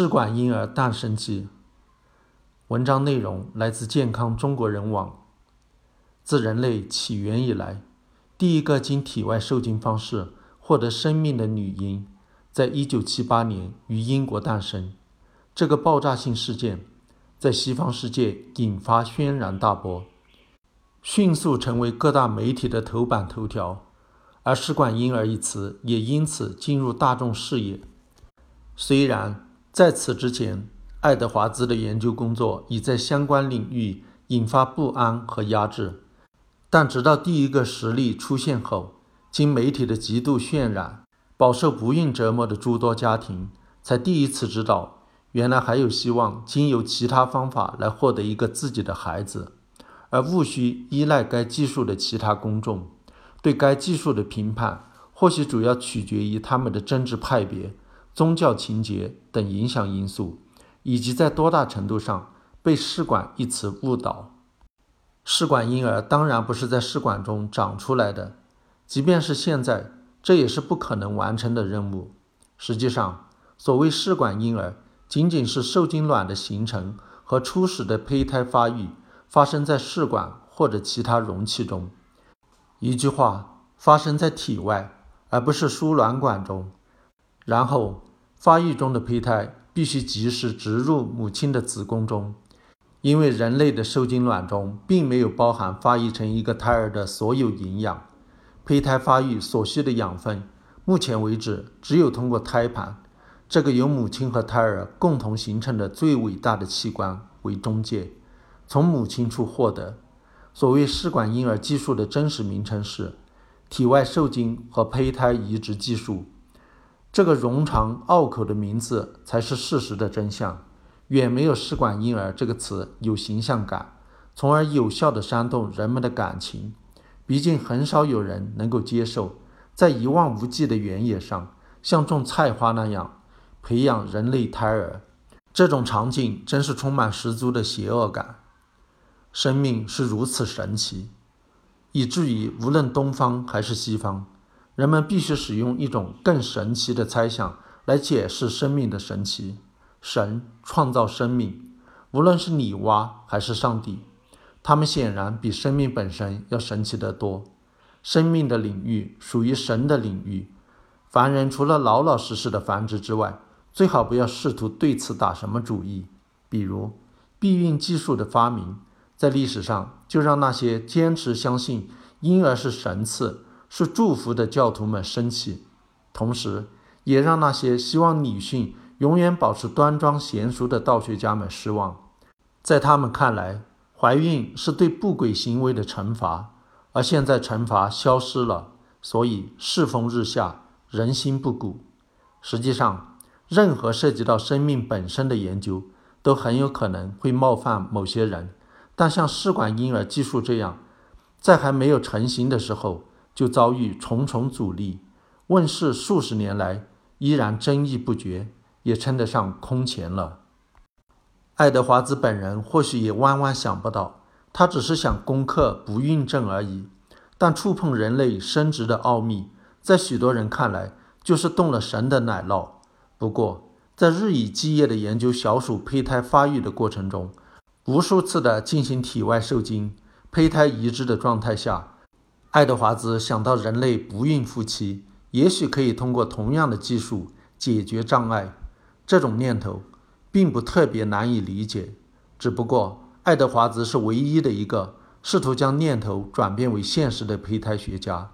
试管婴儿诞生记。文章内容来自健康中国人网。自人类起源以来，第一个经体外受精方式获得生命的女婴，在一九七八年于英国诞生。这个爆炸性事件在西方世界引发轩然大波，迅速成为各大媒体的头版头条，而“试管婴儿”一词也因此进入大众视野。虽然在此之前，爱德华兹的研究工作已在相关领域引发不安和压制。但直到第一个实例出现后，经媒体的极度渲染，饱受不孕折磨的诸多家庭才第一次知道，原来还有希望经由其他方法来获得一个自己的孩子，而无需依赖该技术的其他公众。对该技术的评判，或许主要取决于他们的政治派别、宗教情节等影响因素，以及在多大程度上被“试管”一词误导。试管婴儿当然不是在试管中长出来的，即便是现在，这也是不可能完成的任务。实际上，所谓试管婴儿，仅仅是受精卵的形成和初始的胚胎发育发生在试管或者其他容器中。一句话，发生在体外，而不是输卵管中。然后，发育中的胚胎必须及时植入母亲的子宫中。因为人类的受精卵中并没有包含发育成一个胎儿的所有营养，胚胎发育所需的养分，目前为止只有通过胎盘这个由母亲和胎儿共同形成的最伟大的器官为中介，从母亲处获得。所谓试管婴儿技术的真实名称是体外受精和胚胎移植技术，这个冗长拗口的名字才是事实的真相。远没有“试管婴儿”这个词有形象感，从而有效地煽动人们的感情。毕竟，很少有人能够接受在一望无际的原野上，像种菜花那样培养人类胎儿。这种场景真是充满十足的邪恶感。生命是如此神奇，以至于无论东方还是西方，人们必须使用一种更神奇的猜想来解释生命的神奇。神创造生命，无论是女娲还是上帝，他们显然比生命本身要神奇得多。生命的领域属于神的领域，凡人除了老老实实的繁殖之外，最好不要试图对此打什么主意。比如，避孕技术的发明，在历史上就让那些坚持相信婴儿是神赐、是祝福的教徒们生气，同时也让那些希望女性。永远保持端庄娴熟的道学家们失望，在他们看来，怀孕是对不轨行为的惩罚，而现在惩罚消失了，所以世风日下，人心不古。实际上，任何涉及到生命本身的研究，都很有可能会冒犯某些人。但像试管婴儿技术这样，在还没有成型的时候就遭遇重重阻力，问世数十年来依然争议不绝。也称得上空前了。爱德华兹本人或许也万万想不到，他只是想攻克不孕症而已。但触碰人类生殖的奥秘，在许多人看来就是动了神的奶酪。不过，在日以继夜的研究小鼠胚胎发育的过程中，无数次的进行体外受精、胚胎移植的状态下，爱德华兹想到人类不孕夫妻也许可以通过同样的技术解决障碍。这种念头并不特别难以理解，只不过爱德华兹是唯一的一个试图将念头转变为现实的胚胎学家。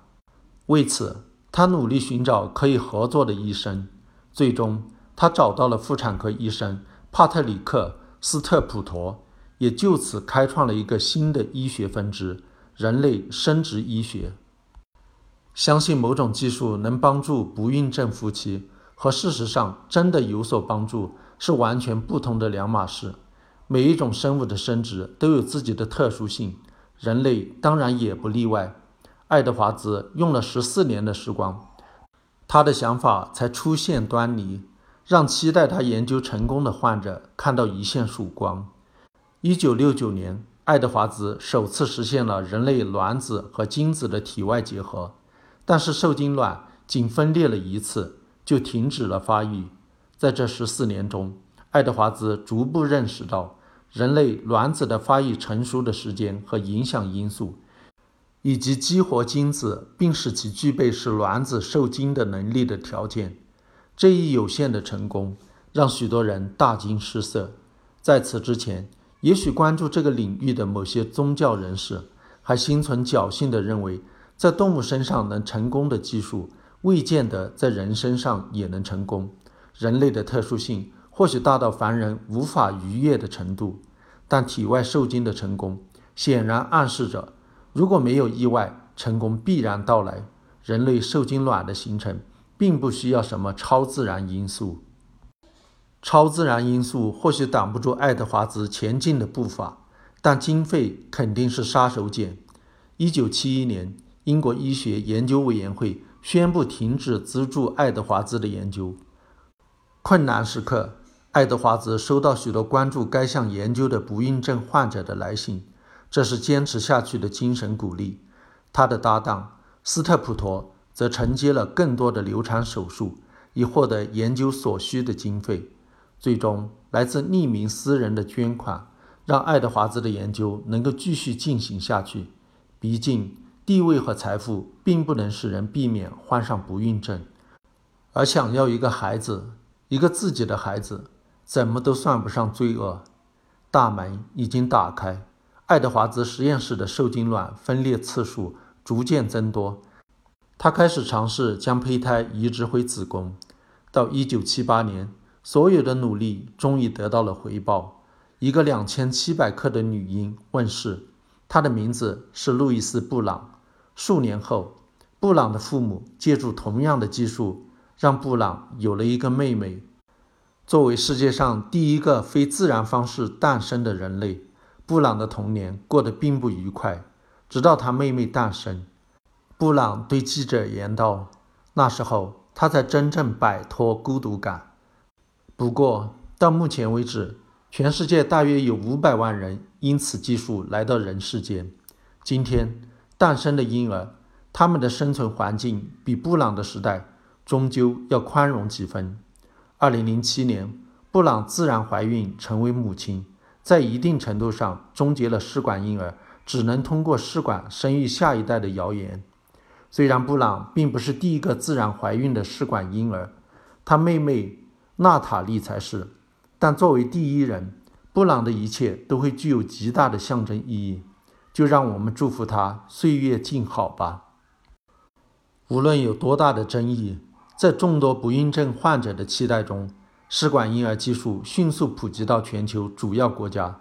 为此，他努力寻找可以合作的医生。最终，他找到了妇产科医生帕特里克·斯特普陀，也就此开创了一个新的医学分支——人类生殖医学。相信某种技术能帮助不孕症夫妻。和事实上真的有所帮助是完全不同的两码事。每一种生物的生殖都有自己的特殊性，人类当然也不例外。爱德华兹用了十四年的时光，他的想法才出现端倪，让期待他研究成功的患者看到一线曙光。一九六九年，爱德华兹首次实现了人类卵子和精子的体外结合，但是受精卵仅分裂了一次。就停止了发育。在这十四年中，爱德华兹逐步认识到人类卵子的发育成熟的时间和影响因素，以及激活精子并使其具备使卵子受精的能力的条件。这一有限的成功让许多人大惊失色。在此之前，也许关注这个领域的某些宗教人士还心存侥幸地认为，在动物身上能成功的技术，未见得在人身上也能成功。人类的特殊性或许大到凡人无法逾越的程度，但体外受精的成功显然暗示着，如果没有意外，成功必然到来。人类受精卵的形成并不需要什么超自然因素。超自然因素或许挡不住爱德华兹前进的步伐，但经费肯定是杀手锏。一九七一年，英国医学研究委员会宣布停止资助爱德华兹的研究。困难时刻，爱德华兹收到许多关注该项研究的不孕症患者的来信，这是坚持下去的精神鼓励。他的搭档斯特普陀则承接了更多的流产手术，以获得研究所需的经费。最终，来自匿名私人的捐款让爱德华兹的研究能够继续进行下去。毕竟，地位和财富并不能使人避免患上不孕症，而想要一个孩子，一个自己的孩子，怎么都算不上罪恶。大门已经打开，爱德华兹实验室的受精卵分裂次数逐渐增多。他开始尝试将胚胎移植回子宫。到1978年。所有的努力终于得到了回报。一个两千七百克的女婴问世，她的名字是路易斯·布朗。数年后，布朗的父母借助同样的技术，让布朗有了一个妹妹。作为世界上第一个非自然方式诞生的人类，布朗的童年过得并不愉快。直到他妹妹诞生，布朗对记者言道：“那时候，他才真正摆脱孤独感。”不过，到目前为止，全世界大约有五百万人因此技术来到人世间。今天诞生的婴儿，他们的生存环境比布朗的时代终究要宽容几分。二零零七年，布朗自然怀孕成为母亲，在一定程度上终结了试管婴儿只能通过试管生育下一代的谣言。虽然布朗并不是第一个自然怀孕的试管婴儿，他妹妹。娜塔莉才是，但作为第一人，布朗的一切都会具有极大的象征意义。就让我们祝福他岁月静好吧。无论有多大的争议，在众多不孕症患者的期待中，试管婴儿技术迅速普及到全球主要国家。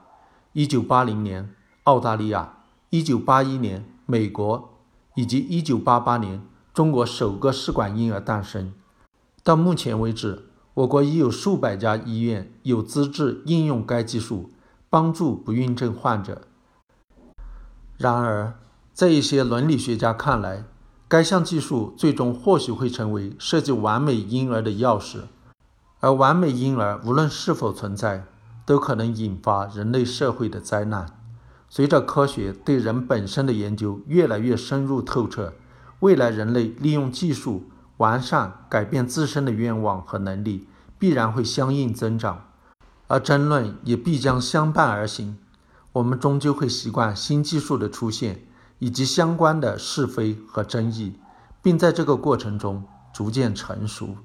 1980年，澳大利亚；1981年，美国，以及1988年，中国首个试管婴儿诞生。到目前为止。我国已有数百家医院有资质应用该技术，帮助不孕症患者。然而，在一些伦理学家看来，该项技术最终或许会成为设计完美婴儿的钥匙，而完美婴儿无论是否存在，都可能引发人类社会的灾难。随着科学对人本身的研究越来越深入透彻，未来人类利用技术。完善改变自身的愿望和能力必然会相应增长，而争论也必将相伴而行。我们终究会习惯新技术的出现以及相关的是非和争议，并在这个过程中逐渐成熟。